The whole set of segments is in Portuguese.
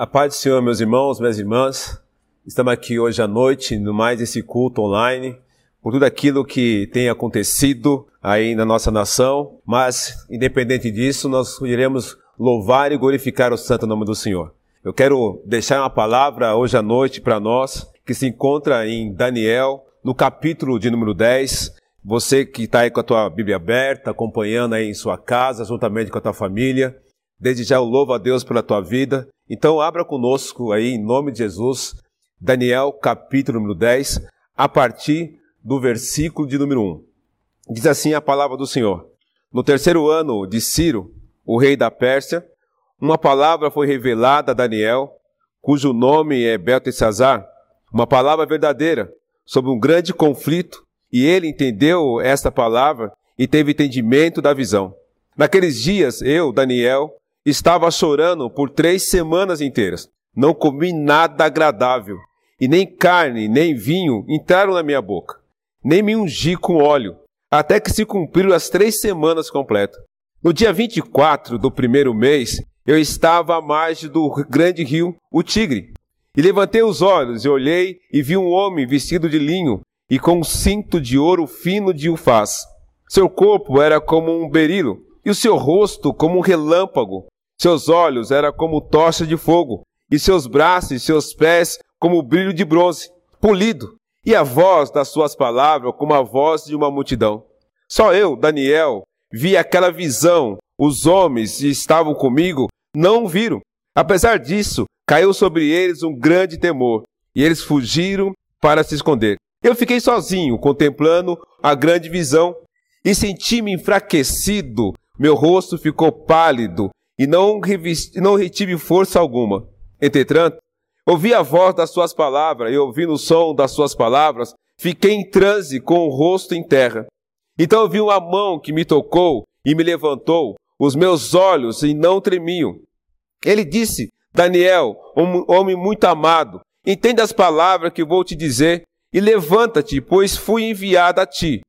A paz do Senhor, meus irmãos, minhas irmãs. Estamos aqui hoje à noite, no mais esse culto online, por tudo aquilo que tem acontecido aí na nossa nação, mas independente disso, nós iremos louvar e glorificar o santo nome do Senhor. Eu quero deixar uma palavra hoje à noite para nós, que se encontra em Daniel, no capítulo de número 10. Você que está aí com a tua Bíblia aberta, acompanhando aí em sua casa, juntamente com a tua família, desde já eu louvo a Deus pela tua vida então, abra conosco aí, em nome de Jesus, Daniel, capítulo número 10, a partir do versículo de número 1. Diz assim a palavra do Senhor: No terceiro ano de Ciro, o rei da Pérsia, uma palavra foi revelada a Daniel, cujo nome é Beltesazar, uma palavra verdadeira, sobre um grande conflito, e ele entendeu esta palavra e teve entendimento da visão. Naqueles dias, eu, Daniel, Estava chorando por três semanas inteiras. Não comi nada agradável, e nem carne, nem vinho entraram na minha boca. Nem me ungi com óleo, até que se cumpriram as três semanas completas. No dia 24 do primeiro mês, eu estava à margem do grande rio, o Tigre. E levantei os olhos e olhei e vi um homem vestido de linho e com um cinto de ouro fino de ufaz. Seu corpo era como um berilo e o seu rosto como um relâmpago. Seus olhos eram como tocha de fogo, e seus braços e seus pés como brilho de bronze, polido, e a voz das suas palavras como a voz de uma multidão. Só eu, Daniel, vi aquela visão. Os homens que estavam comigo não viram. Apesar disso, caiu sobre eles um grande temor, e eles fugiram para se esconder. Eu fiquei sozinho, contemplando a grande visão, e senti-me enfraquecido meu rosto ficou pálido e não, não retive força alguma. Entretanto, ouvi a voz das suas palavras e ouvindo o som das suas palavras, fiquei em transe com o rosto em terra. Então vi uma mão que me tocou e me levantou, os meus olhos e não tremiam. Ele disse, Daniel, homem muito amado, entenda as palavras que vou te dizer e levanta-te, pois fui enviado a ti.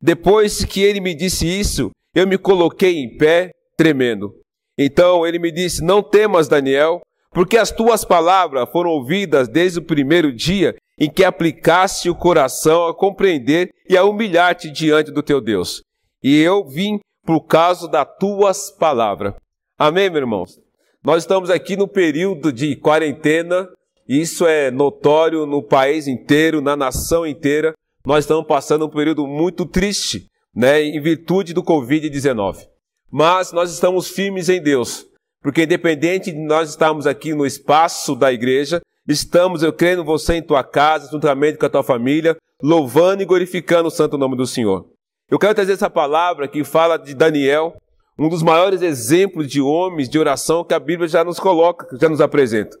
Depois que ele me disse isso, eu me coloquei em pé, tremendo. Então ele me disse: Não temas, Daniel, porque as tuas palavras foram ouvidas desde o primeiro dia em que aplicaste o coração a compreender e a humilhar-te diante do teu Deus. E eu vim por causa das tuas palavras. Amém, meus irmãos? Nós estamos aqui no período de quarentena, isso é notório no país inteiro, na nação inteira. Nós estamos passando um período muito triste né, em virtude do Covid-19. Mas nós estamos firmes em Deus, porque independente de nós estarmos aqui no espaço da igreja, estamos, eu creio, você em tua casa, juntamente com a tua família, louvando e glorificando o santo nome do Senhor. Eu quero trazer essa palavra que fala de Daniel, um dos maiores exemplos de homens de oração que a Bíblia já nos coloca, já nos apresenta.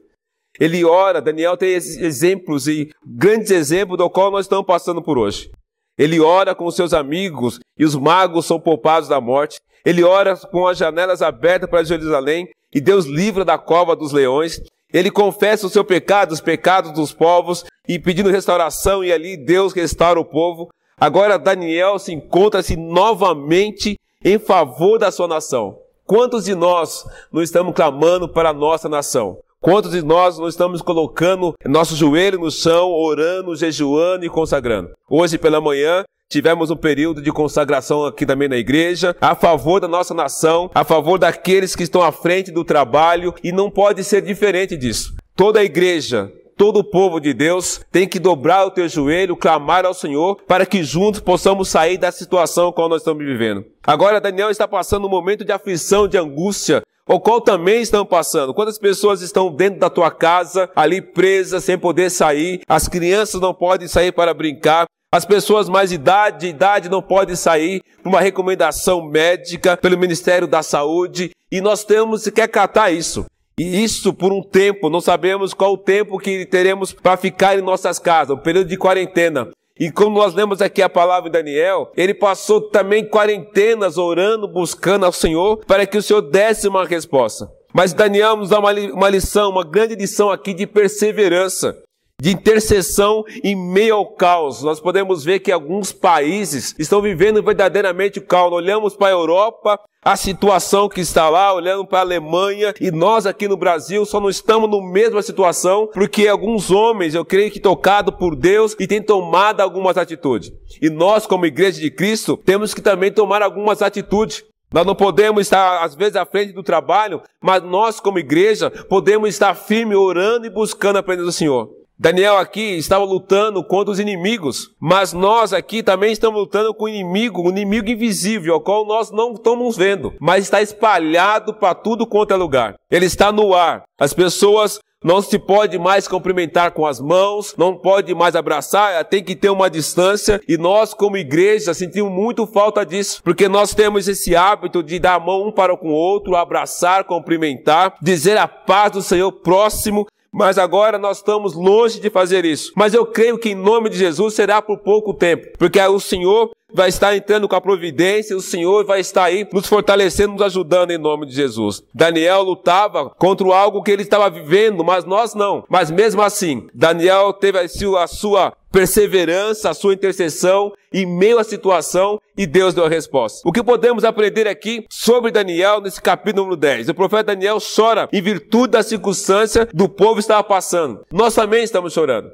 Ele ora, Daniel tem exemplos e grandes exemplos do qual nós estamos passando por hoje. Ele ora com seus amigos e os magos são poupados da morte. Ele ora com as janelas abertas para Jerusalém e Deus livra da cova dos leões. Ele confessa o seu pecado, os pecados dos povos e pedindo restauração e ali Deus restaura o povo. Agora Daniel se encontra-se novamente em favor da sua nação. Quantos de nós não estamos clamando para a nossa nação? Quantos de nós não estamos colocando nosso joelho no chão, orando, jejuando e consagrando? Hoje pela manhã tivemos um período de consagração aqui também na igreja, a favor da nossa nação, a favor daqueles que estão à frente do trabalho e não pode ser diferente disso. Toda a igreja, todo o povo de Deus tem que dobrar o teu joelho, clamar ao Senhor, para que juntos possamos sair da situação qual nós estamos vivendo. Agora Daniel está passando um momento de aflição, de angústia, o qual também estão passando. Quantas pessoas estão dentro da tua casa, ali presas, sem poder sair? As crianças não podem sair para brincar. As pessoas mais idade, de idade não podem sair por uma recomendação médica pelo Ministério da Saúde. E nós temos que acatar isso. E isso por um tempo, não sabemos qual o tempo que teremos para ficar em nossas casas, um período de quarentena. E como nós lemos aqui a palavra de Daniel, ele passou também quarentenas orando, buscando ao Senhor, para que o Senhor desse uma resposta. Mas Daniel nos dá uma lição, uma grande lição aqui de perseverança. De intercessão em meio ao caos. Nós podemos ver que alguns países estão vivendo verdadeiramente o caos. Olhamos para a Europa, a situação que está lá, olhando para a Alemanha, e nós aqui no Brasil só não estamos na mesma situação, porque alguns homens, eu creio que tocado por Deus e têm tomado algumas atitudes. E nós, como igreja de Cristo, temos que também tomar algumas atitudes. Nós não podemos estar, às vezes, à frente do trabalho, mas nós, como igreja, podemos estar firme, orando e buscando a presença do Senhor. Daniel aqui estava lutando contra os inimigos, mas nós aqui também estamos lutando com o inimigo, um inimigo invisível, ao qual nós não estamos vendo, mas está espalhado para tudo quanto é lugar. Ele está no ar. As pessoas não se pode mais cumprimentar com as mãos, não pode mais abraçar, tem que ter uma distância. E nós, como igreja, sentimos muito falta disso, porque nós temos esse hábito de dar a mão um para com o outro, abraçar, cumprimentar, dizer a paz do Senhor próximo, mas agora nós estamos longe de fazer isso. Mas eu creio que em nome de Jesus será por pouco tempo, porque o Senhor vai estar entrando com a providência, o Senhor vai estar aí nos fortalecendo, nos ajudando em nome de Jesus. Daniel lutava contra algo que ele estava vivendo, mas nós não. Mas mesmo assim, Daniel teve a sua perseverança, a sua intercessão em meio à situação e Deus deu a resposta. O que podemos aprender aqui sobre Daniel nesse capítulo número 10? O profeta Daniel chora em virtude da circunstância do povo estava passando. Nós também estamos chorando.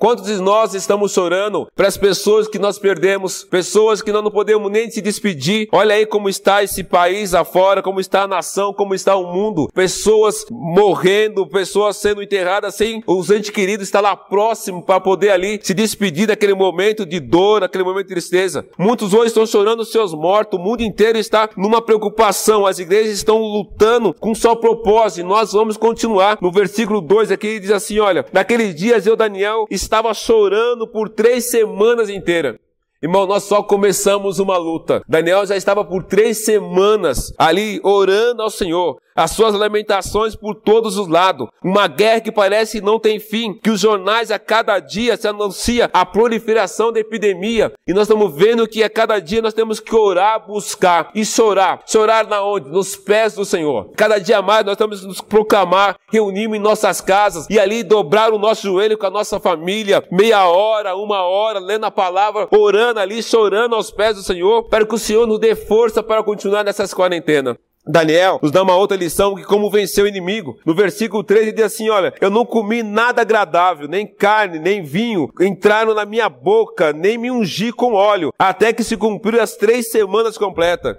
Quantos de nós estamos chorando para as pessoas que nós perdemos, pessoas que nós não podemos nem se despedir? Olha aí como está esse país afora, como está a nação, como está o mundo. Pessoas morrendo, pessoas sendo enterradas sem os entes queridos estar lá próximo para poder ali se despedir daquele momento de dor, daquele momento de tristeza. Muitos hoje estão chorando os seus mortos, o mundo inteiro está numa preocupação. As igrejas estão lutando com só propósito. Nós vamos continuar. No versículo 2 aqui diz assim: olha, naqueles dias eu, Daniel, estava chorando por três semanas inteiras. Irmão, nós só começamos uma luta. Daniel já estava por três semanas ali orando ao Senhor as suas lamentações por todos os lados. Uma guerra que parece não tem fim, que os jornais a cada dia se anuncia a proliferação da epidemia. E nós estamos vendo que a cada dia nós temos que orar, buscar e chorar. Chorar na onde? Nos pés do Senhor. Cada dia mais nós temos que nos proclamar, reunirmos em nossas casas e ali dobrar o nosso joelho com a nossa família, meia hora, uma hora, lendo a palavra, orando ali, chorando aos pés do Senhor, para que o Senhor nos dê força para continuar nessas quarentenas. Daniel nos dá uma outra lição que como vencer o inimigo. No versículo 13 ele diz assim, olha, eu não comi nada agradável, nem carne, nem vinho, entraram na minha boca, nem me ungi com óleo, até que se cumpriram as três semanas completas.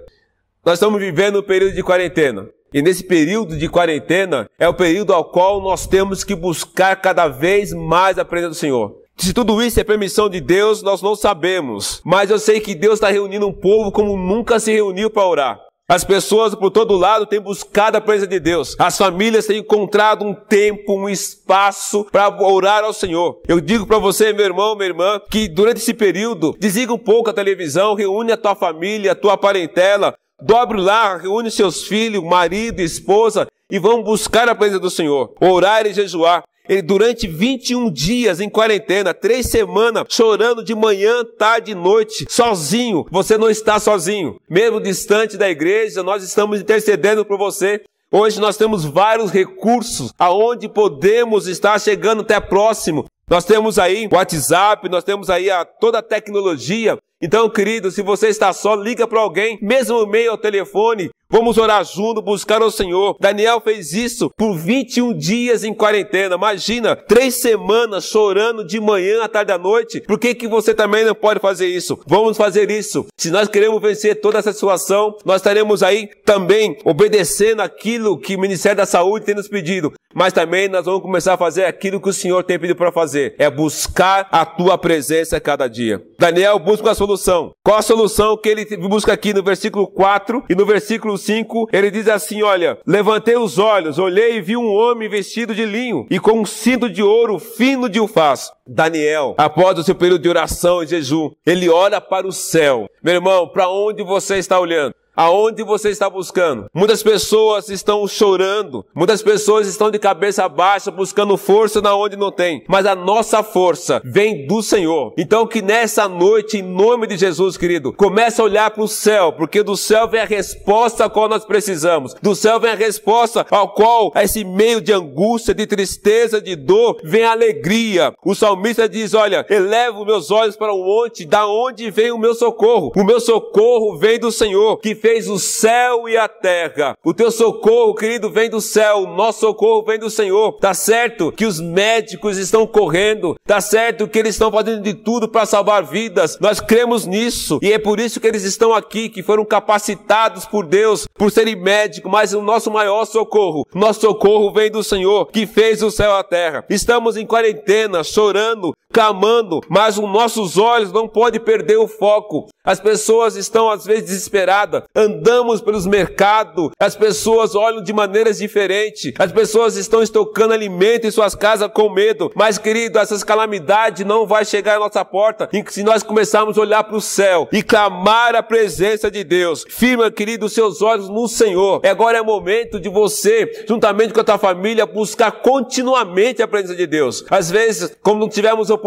Nós estamos vivendo um período de quarentena. E nesse período de quarentena é o período ao qual nós temos que buscar cada vez mais a presença do Senhor. Se tudo isso é permissão de Deus, nós não sabemos. Mas eu sei que Deus está reunindo um povo como nunca se reuniu para orar. As pessoas por todo lado têm buscado a presença de Deus. As famílias têm encontrado um tempo, um espaço para orar ao Senhor. Eu digo para você, meu irmão, minha irmã, que durante esse período, desliga um pouco a televisão, reúne a tua família, a tua parentela, dobre lá, reúne seus filhos, marido, esposa e vão buscar a presença do Senhor. Orar e jejuar. Ele durante 21 dias em quarentena, três semanas, chorando de manhã, tarde e noite, sozinho. Você não está sozinho. Mesmo distante da igreja, nós estamos intercedendo por você. Hoje nós temos vários recursos aonde podemos estar chegando até próximo. Nós temos aí o WhatsApp, nós temos aí a, toda a tecnologia. Então, querido, se você está só, liga para alguém, mesmo meio ao telefone, Vamos orar junto, buscar o Senhor. Daniel fez isso por 21 dias em quarentena. Imagina, três semanas chorando de manhã à tarde à noite. Por que, que você também não pode fazer isso? Vamos fazer isso. Se nós queremos vencer toda essa situação, nós estaremos aí também obedecendo aquilo que o Ministério da Saúde tem nos pedido. Mas também nós vamos começar a fazer aquilo que o Senhor tem pedido para fazer. É buscar a tua presença cada dia. Daniel busca a solução. Qual a solução que ele busca aqui no versículo 4 e no versículo 5, ele diz assim, olha, levantei os olhos, olhei e vi um homem vestido de linho e com um cinto de ouro fino de ufaz. Daniel, após o seu período de oração e jejum, ele olha para o céu. Meu irmão, para onde você está olhando? Aonde você está buscando? Muitas pessoas estão chorando, muitas pessoas estão de cabeça baixa buscando força na onde não tem, mas a nossa força vem do Senhor. Então que nessa noite, em nome de Jesus, querido, comece a olhar para o céu, porque do céu vem a resposta a qual nós precisamos. Do céu vem a resposta ao qual esse meio de angústia, de tristeza, de dor, vem a alegria. O salmista diz: "Olha, elevo meus olhos para o monte, da onde vem o meu socorro? O meu socorro vem do Senhor, que fez o céu e a terra. O teu socorro, querido, vem do céu. Nosso socorro vem do Senhor. Tá certo que os médicos estão correndo. Tá certo que eles estão fazendo de tudo para salvar vidas. Nós cremos nisso. E é por isso que eles estão aqui, que foram capacitados por Deus, por serem médicos. Mas o nosso maior socorro, nosso socorro vem do Senhor, que fez o céu e a terra. Estamos em quarentena, chorando, clamando, mas os nossos olhos não podem perder o foco. As pessoas estão às vezes desesperadas, andamos pelos mercados, as pessoas olham de maneiras diferentes, as pessoas estão estocando alimento em suas casas com medo. Mas, querido, essas calamidades não vai chegar à nossa porta se nós começarmos a olhar para o céu e clamar a presença de Deus. Firma, querido, seus olhos no Senhor. Agora é momento de você, juntamente com a tua família, buscar continuamente a presença de Deus. Às vezes, como não tivemos oportunidade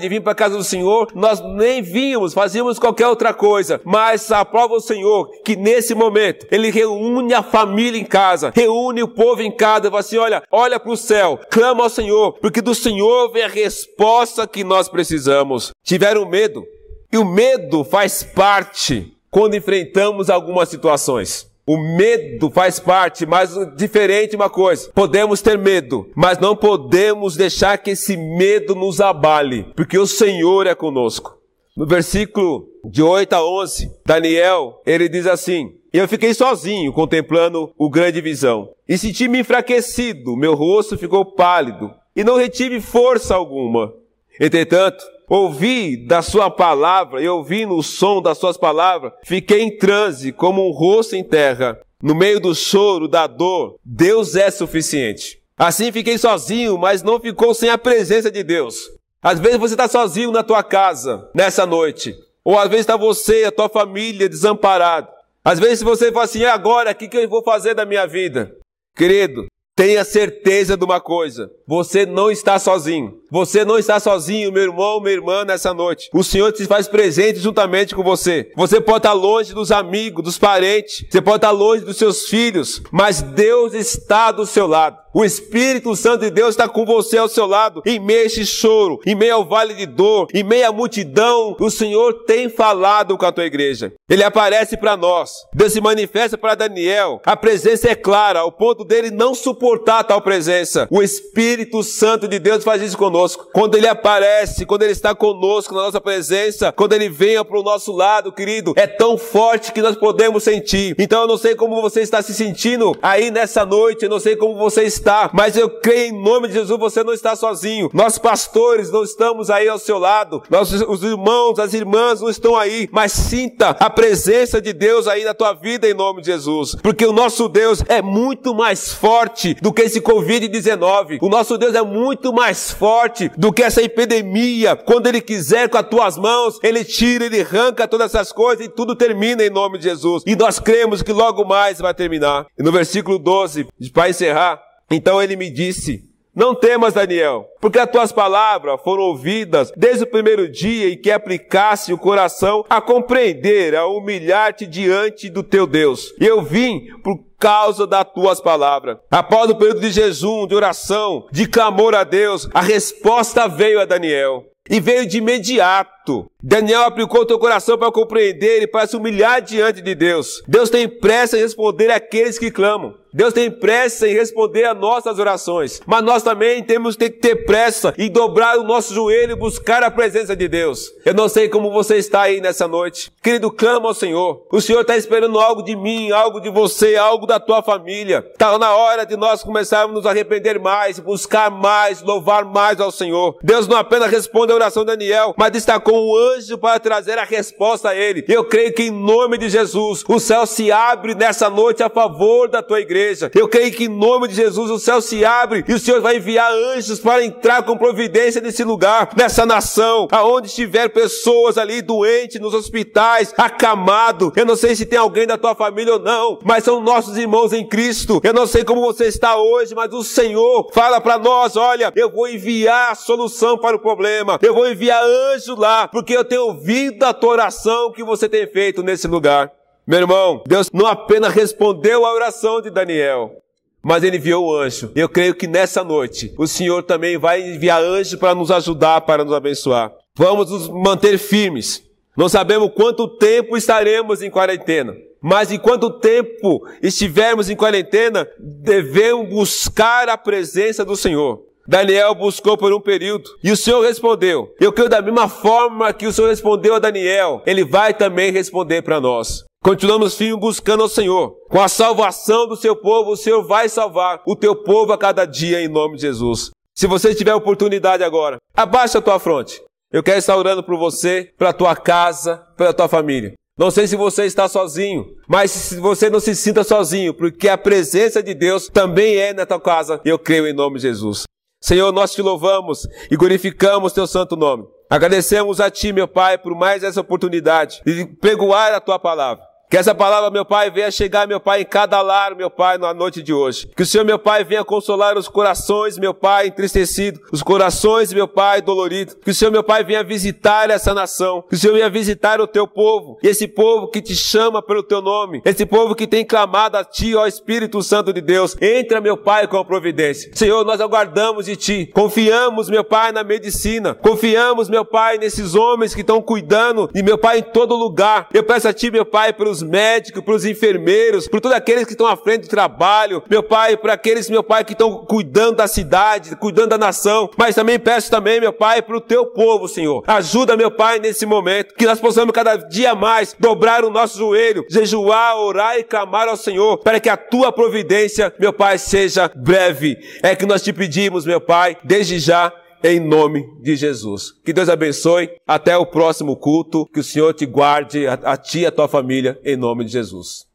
de vir para a casa do Senhor, nós nem vínhamos, fazíamos qualquer outra coisa. Mas aprova o Senhor que nesse momento Ele reúne a família em casa, reúne o povo em casa e fala assim: olha, olha para o céu, clama ao Senhor, porque do Senhor vem a resposta que nós precisamos. Tiveram medo, e o medo faz parte quando enfrentamos algumas situações. O medo faz parte, mas diferente uma coisa. Podemos ter medo, mas não podemos deixar que esse medo nos abale, porque o Senhor é conosco. No versículo de 8 a 11, Daniel, ele diz assim: Eu fiquei sozinho contemplando o grande visão, e senti-me enfraquecido, meu rosto ficou pálido, e não retive força alguma. Entretanto, ouvi da sua palavra e ouvindo o som das suas palavras, fiquei em transe como um rosto em terra. No meio do choro, da dor, Deus é suficiente. Assim fiquei sozinho, mas não ficou sem a presença de Deus. Às vezes você está sozinho na tua casa, nessa noite. Ou às vezes está você e a tua família desamparado. Às vezes você fala assim, agora, o que, que eu vou fazer da minha vida? Querido, tenha certeza de uma coisa. Você não está sozinho. Você não está sozinho, meu irmão, minha irmã, nessa noite. O Senhor te faz presente juntamente com você. Você pode estar longe dos amigos, dos parentes. Você pode estar longe dos seus filhos. Mas Deus está do seu lado. O Espírito Santo de Deus está com você ao seu lado, em meio a esse choro, em meio ao vale de dor, em meio à multidão. O Senhor tem falado com a tua igreja. Ele aparece para nós. Deus se manifesta para Daniel. A presença é clara, ao ponto dele não suportar tal presença. O Espírito Santo de Deus faz isso conosco. Quando ele aparece, quando ele está conosco na nossa presença, quando ele venha para o nosso lado, querido, é tão forte que nós podemos sentir. Então eu não sei como você está se sentindo aí nessa noite, eu não sei como você está está, mas eu creio em nome de Jesus, você não está sozinho. Nós pastores não estamos aí ao seu lado. Nossos os irmãos, as irmãs não estão aí, mas sinta a presença de Deus aí na tua vida em nome de Jesus. Porque o nosso Deus é muito mais forte do que esse COVID-19. O nosso Deus é muito mais forte do que essa epidemia. Quando ele quiser com as tuas mãos, ele tira, ele arranca todas essas coisas e tudo termina em nome de Jesus. E nós cremos que logo mais vai terminar. E no versículo 12, para encerrar, então ele me disse: Não temas, Daniel, porque as tuas palavras foram ouvidas desde o primeiro dia e que aplicasse o coração a compreender, a humilhar-te diante do teu Deus. Eu vim por causa das tuas palavras. Após o período de jejum, de oração, de clamor a Deus, a resposta veio a Daniel. E veio de imediato. Daniel aplicou teu coração para compreender e para se humilhar diante de Deus. Deus tem pressa em responder àqueles que clamam. Deus tem pressa em responder a nossas orações, mas nós também temos que ter pressa em dobrar o nosso joelho e buscar a presença de Deus. Eu não sei como você está aí nessa noite. Querido, clama ao Senhor. O Senhor está esperando algo de mim, algo de você, algo da tua família. Está na hora de nós começarmos a nos arrepender mais, buscar mais, louvar mais ao Senhor. Deus não apenas responde a oração de Daniel, mas destacou um anjo para trazer a resposta a ele. Eu creio que em nome de Jesus, o céu se abre nessa noite a favor da tua igreja. Eu creio que em nome de Jesus, o céu se abre e o Senhor vai enviar anjos para entrar com providência nesse lugar, nessa nação, aonde estiver pessoas ali doentes nos hospitais, acamado. Eu não sei se tem alguém da tua família ou não, mas são nossos irmãos em Cristo. Eu não sei como você está hoje, mas o Senhor fala para nós, olha, eu vou enviar a solução para o problema. Eu vou enviar anjo lá, porque eu tenho ouvido a tua oração que você tem feito nesse lugar. Meu irmão, Deus não apenas respondeu a oração de Daniel, mas ele enviou o anjo. Eu creio que nessa noite o Senhor também vai enviar anjo para nos ajudar, para nos abençoar. Vamos nos manter firmes. Não sabemos quanto tempo estaremos em quarentena. Mas enquanto tempo estivermos em quarentena, devemos buscar a presença do Senhor. Daniel buscou por um período e o Senhor respondeu. Eu creio da mesma forma que o Senhor respondeu a Daniel, ele vai também responder para nós. Continuamos firmes buscando ao Senhor. Com a salvação do seu povo, o Senhor vai salvar o teu povo a cada dia em nome de Jesus. Se você tiver oportunidade agora, abaixa a tua fronte. Eu quero estar orando por você, pela tua casa, pela tua família. Não sei se você está sozinho, mas se você não se sinta sozinho, porque a presença de Deus também é na tua casa. Eu creio em nome de Jesus. Senhor, nós te louvamos e glorificamos teu santo nome. Agradecemos a ti, meu Pai, por mais essa oportunidade de pregoar a tua palavra. Que essa palavra, meu Pai, venha chegar, meu Pai, em cada lar, meu Pai, na noite de hoje. Que o Senhor, meu Pai, venha consolar os corações, meu Pai, entristecidos, os corações, meu Pai, doloridos. Que o Senhor, meu Pai, venha visitar essa nação. Que o Senhor venha visitar o teu povo. E esse povo que te chama pelo teu nome. Esse povo que tem clamado a ti, ó Espírito Santo de Deus. Entra, meu Pai, com a providência. Senhor, nós aguardamos de ti. Confiamos, meu Pai, na medicina. Confiamos, meu Pai, nesses homens que estão cuidando. E, meu Pai, em todo lugar. Eu peço a ti, meu Pai, pelos médicos, para os enfermeiros, por todos aqueles que estão à frente do trabalho, meu Pai, para aqueles, meu Pai, que estão cuidando da cidade, cuidando da nação, mas também peço também, meu Pai, para o teu povo, Senhor. Ajuda, meu Pai, nesse momento, que nós possamos cada dia mais dobrar o nosso joelho, jejuar, orar e clamar ao Senhor, para que a tua providência, meu Pai, seja breve. É que nós te pedimos, meu Pai, desde já, em nome de Jesus. Que Deus abençoe. Até o próximo culto. Que o Senhor te guarde, a, a ti e a tua família, em nome de Jesus.